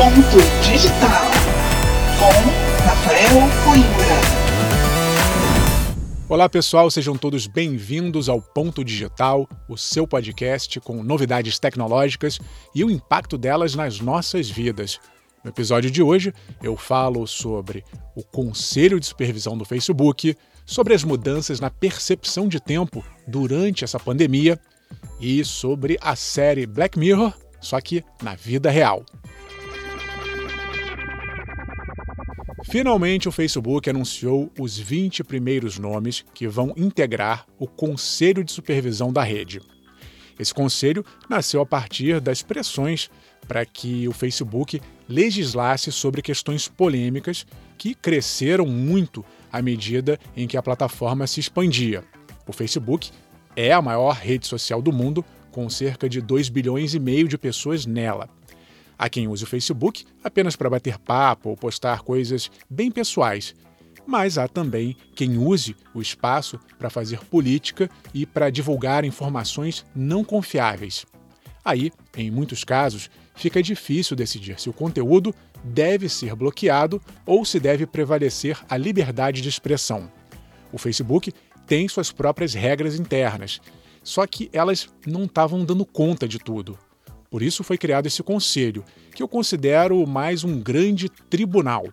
Ponto Digital com Rafael Coimbra. Olá pessoal, sejam todos bem-vindos ao Ponto Digital, o seu podcast com novidades tecnológicas e o impacto delas nas nossas vidas. No episódio de hoje, eu falo sobre o Conselho de Supervisão do Facebook, sobre as mudanças na percepção de tempo durante essa pandemia e sobre a série Black Mirror, só que na vida real. Finalmente, o Facebook anunciou os 20 primeiros nomes que vão integrar o Conselho de Supervisão da rede. Esse conselho nasceu a partir das pressões para que o Facebook legislasse sobre questões polêmicas que cresceram muito à medida em que a plataforma se expandia. O Facebook é a maior rede social do mundo, com cerca de 2 bilhões e meio de pessoas nela. Há quem use o Facebook apenas para bater papo ou postar coisas bem pessoais, mas há também quem use o espaço para fazer política e para divulgar informações não confiáveis. Aí, em muitos casos, fica difícil decidir se o conteúdo deve ser bloqueado ou se deve prevalecer a liberdade de expressão. O Facebook tem suas próprias regras internas, só que elas não estavam dando conta de tudo. Por isso foi criado esse conselho, que eu considero mais um grande tribunal.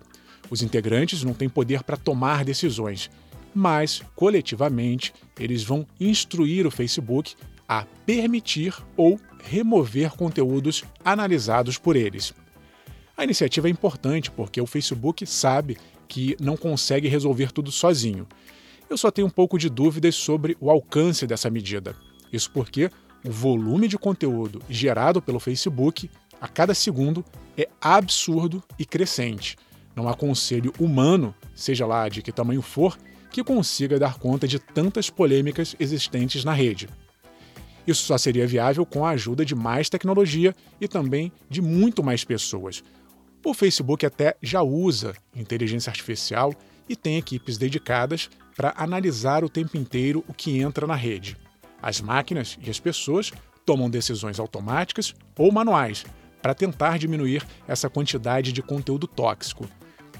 Os integrantes não têm poder para tomar decisões, mas, coletivamente, eles vão instruir o Facebook a permitir ou remover conteúdos analisados por eles. A iniciativa é importante porque o Facebook sabe que não consegue resolver tudo sozinho. Eu só tenho um pouco de dúvidas sobre o alcance dessa medida. Isso porque o volume de conteúdo gerado pelo Facebook a cada segundo é absurdo e crescente. Não há conselho humano, seja lá de que tamanho for, que consiga dar conta de tantas polêmicas existentes na rede. Isso só seria viável com a ajuda de mais tecnologia e também de muito mais pessoas. O Facebook até já usa inteligência artificial e tem equipes dedicadas para analisar o tempo inteiro o que entra na rede. As máquinas e as pessoas tomam decisões automáticas ou manuais para tentar diminuir essa quantidade de conteúdo tóxico.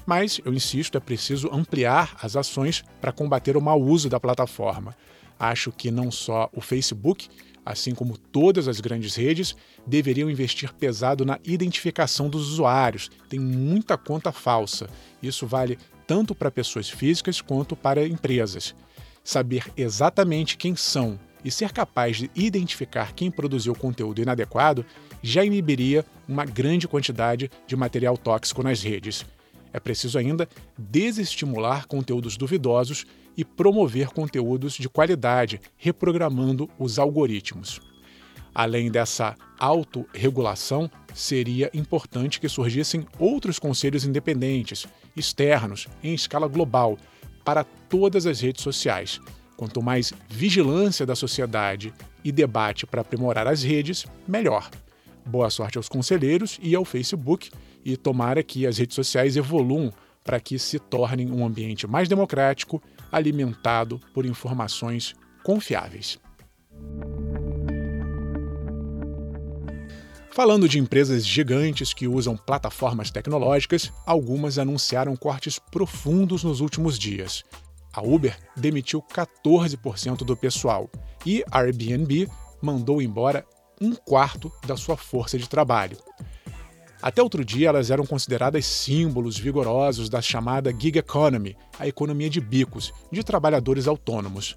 Mas, eu insisto, é preciso ampliar as ações para combater o mau uso da plataforma. Acho que não só o Facebook, assim como todas as grandes redes, deveriam investir pesado na identificação dos usuários. Tem muita conta falsa. Isso vale tanto para pessoas físicas quanto para empresas. Saber exatamente quem são e ser capaz de identificar quem produziu conteúdo inadequado já inibiria uma grande quantidade de material tóxico nas redes. É preciso ainda desestimular conteúdos duvidosos e promover conteúdos de qualidade, reprogramando os algoritmos. Além dessa autorregulação, seria importante que surgissem outros conselhos independentes, externos, em escala global, para todas as redes sociais, Quanto mais vigilância da sociedade e debate para aprimorar as redes, melhor. Boa sorte aos conselheiros e ao Facebook, e tomara que as redes sociais evoluam para que se tornem um ambiente mais democrático, alimentado por informações confiáveis. Falando de empresas gigantes que usam plataformas tecnológicas, algumas anunciaram cortes profundos nos últimos dias. A Uber demitiu 14% do pessoal e a Airbnb mandou embora um quarto da sua força de trabalho. Até outro dia, elas eram consideradas símbolos vigorosos da chamada gig economy, a economia de bicos, de trabalhadores autônomos.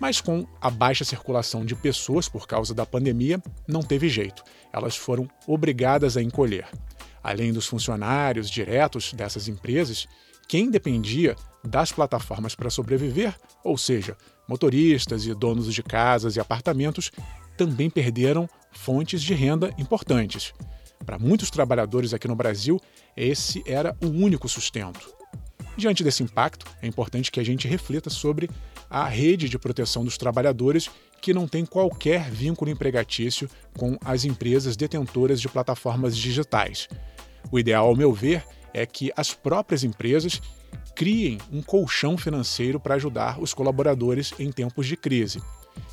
Mas com a baixa circulação de pessoas por causa da pandemia, não teve jeito. Elas foram obrigadas a encolher. Além dos funcionários diretos dessas empresas, quem dependia das plataformas para sobreviver, ou seja, motoristas e donos de casas e apartamentos, também perderam fontes de renda importantes. Para muitos trabalhadores aqui no Brasil, esse era o único sustento. Diante desse impacto, é importante que a gente reflita sobre a rede de proteção dos trabalhadores que não tem qualquer vínculo empregatício com as empresas detentoras de plataformas digitais. O ideal, ao meu ver, é que as próprias empresas criem um colchão financeiro para ajudar os colaboradores em tempos de crise.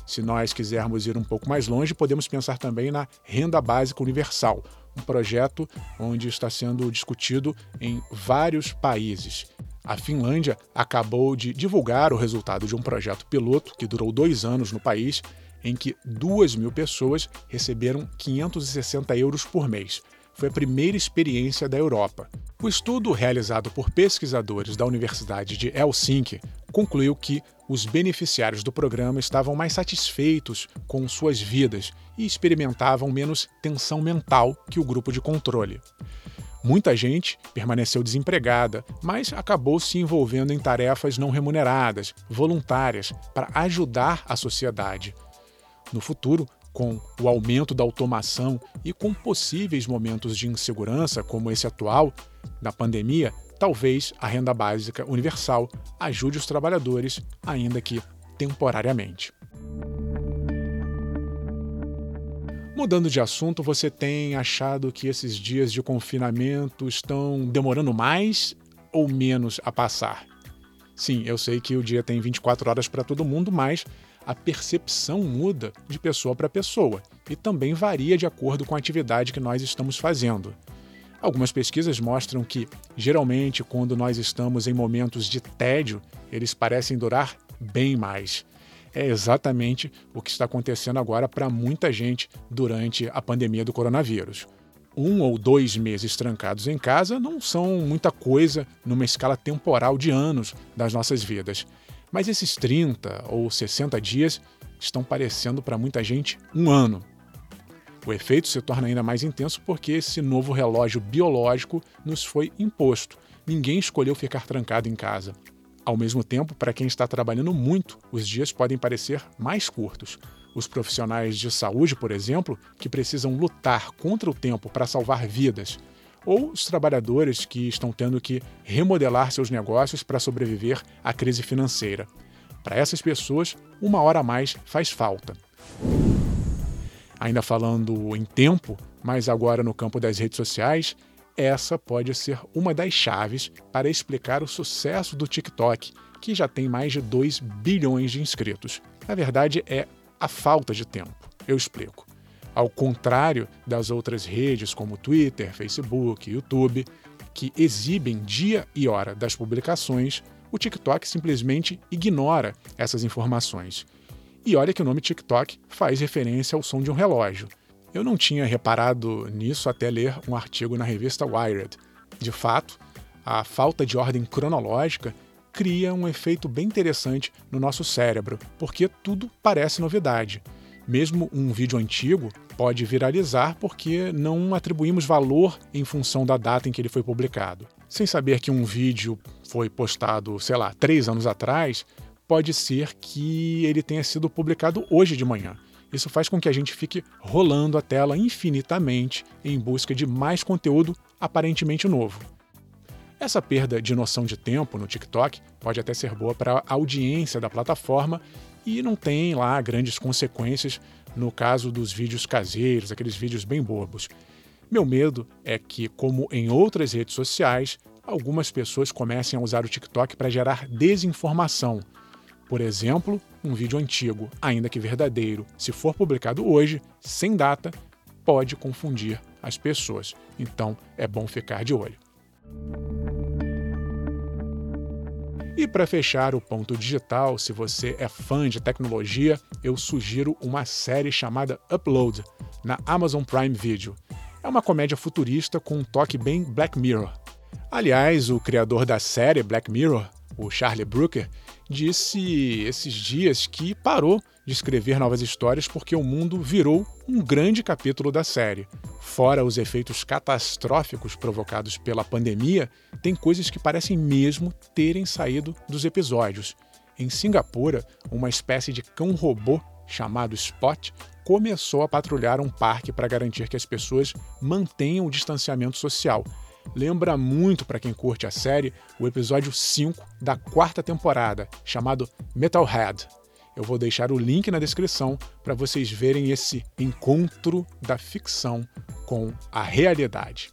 Se nós quisermos ir um pouco mais longe, podemos pensar também na renda básica universal, um projeto onde está sendo discutido em vários países. A Finlândia acabou de divulgar o resultado de um projeto piloto que durou dois anos no país, em que duas mil pessoas receberam 560 euros por mês. Foi a primeira experiência da Europa. O estudo, realizado por pesquisadores da Universidade de Helsinki, concluiu que os beneficiários do programa estavam mais satisfeitos com suas vidas e experimentavam menos tensão mental que o grupo de controle. Muita gente permaneceu desempregada, mas acabou se envolvendo em tarefas não remuneradas, voluntárias, para ajudar a sociedade. No futuro, com o aumento da automação e com possíveis momentos de insegurança, como esse atual, da pandemia, talvez a renda básica universal ajude os trabalhadores, ainda que temporariamente. Mudando de assunto, você tem achado que esses dias de confinamento estão demorando mais ou menos a passar? Sim, eu sei que o dia tem 24 horas para todo mundo, mas a percepção muda de pessoa para pessoa e também varia de acordo com a atividade que nós estamos fazendo. Algumas pesquisas mostram que, geralmente, quando nós estamos em momentos de tédio, eles parecem durar bem mais. É exatamente o que está acontecendo agora para muita gente durante a pandemia do coronavírus. Um ou dois meses trancados em casa não são muita coisa numa escala temporal de anos das nossas vidas. Mas esses 30 ou 60 dias estão parecendo para muita gente um ano. O efeito se torna ainda mais intenso porque esse novo relógio biológico nos foi imposto. Ninguém escolheu ficar trancado em casa. Ao mesmo tempo, para quem está trabalhando muito, os dias podem parecer mais curtos. Os profissionais de saúde, por exemplo, que precisam lutar contra o tempo para salvar vidas, ou os trabalhadores que estão tendo que remodelar seus negócios para sobreviver à crise financeira. Para essas pessoas, uma hora a mais faz falta. Ainda falando em tempo, mas agora no campo das redes sociais, essa pode ser uma das chaves para explicar o sucesso do TikTok, que já tem mais de 2 bilhões de inscritos. Na verdade, é a falta de tempo. Eu explico. Ao contrário das outras redes como Twitter, Facebook, YouTube, que exibem dia e hora das publicações, o TikTok simplesmente ignora essas informações. E olha que o nome TikTok faz referência ao som de um relógio. Eu não tinha reparado nisso até ler um artigo na revista Wired. De fato, a falta de ordem cronológica cria um efeito bem interessante no nosso cérebro, porque tudo parece novidade. Mesmo um vídeo antigo pode viralizar porque não atribuímos valor em função da data em que ele foi publicado. Sem saber que um vídeo foi postado, sei lá, três anos atrás, pode ser que ele tenha sido publicado hoje de manhã. Isso faz com que a gente fique rolando a tela infinitamente em busca de mais conteúdo aparentemente novo. Essa perda de noção de tempo no TikTok pode até ser boa para a audiência da plataforma e não tem lá grandes consequências no caso dos vídeos caseiros, aqueles vídeos bem bobos. Meu medo é que, como em outras redes sociais, algumas pessoas comecem a usar o TikTok para gerar desinformação, por exemplo, um vídeo antigo, ainda que verdadeiro, se for publicado hoje, sem data, pode confundir as pessoas. Então é bom ficar de olho. E para fechar o ponto digital, se você é fã de tecnologia, eu sugiro uma série chamada Upload, na Amazon Prime Video. É uma comédia futurista com um toque bem Black Mirror. Aliás, o criador da série Black Mirror, o Charlie Brooker, disse esses dias que parou de escrever novas histórias porque o mundo virou um grande capítulo da série. Fora os efeitos catastróficos provocados pela pandemia, tem coisas que parecem mesmo terem saído dos episódios. Em Singapura, uma espécie de cão-robô chamado Spot começou a patrulhar um parque para garantir que as pessoas mantenham o distanciamento social lembra muito para quem curte a série o episódio 5 da quarta temporada, chamado Metalhead. Eu vou deixar o link na descrição para vocês verem esse encontro da ficção com a realidade.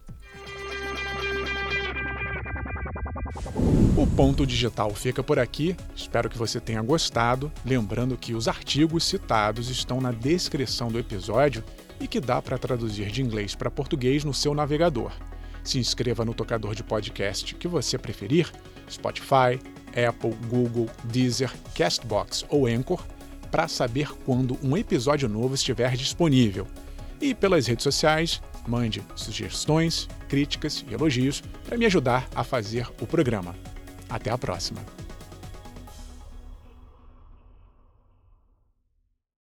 O ponto digital fica por aqui. Espero que você tenha gostado. Lembrando que os artigos citados estão na descrição do episódio e que dá para traduzir de inglês para português no seu navegador. Se inscreva no tocador de podcast que você preferir, Spotify, Apple, Google, Deezer, Castbox ou Anchor, para saber quando um episódio novo estiver disponível. E pelas redes sociais, mande sugestões, críticas e elogios para me ajudar a fazer o programa. Até a próxima!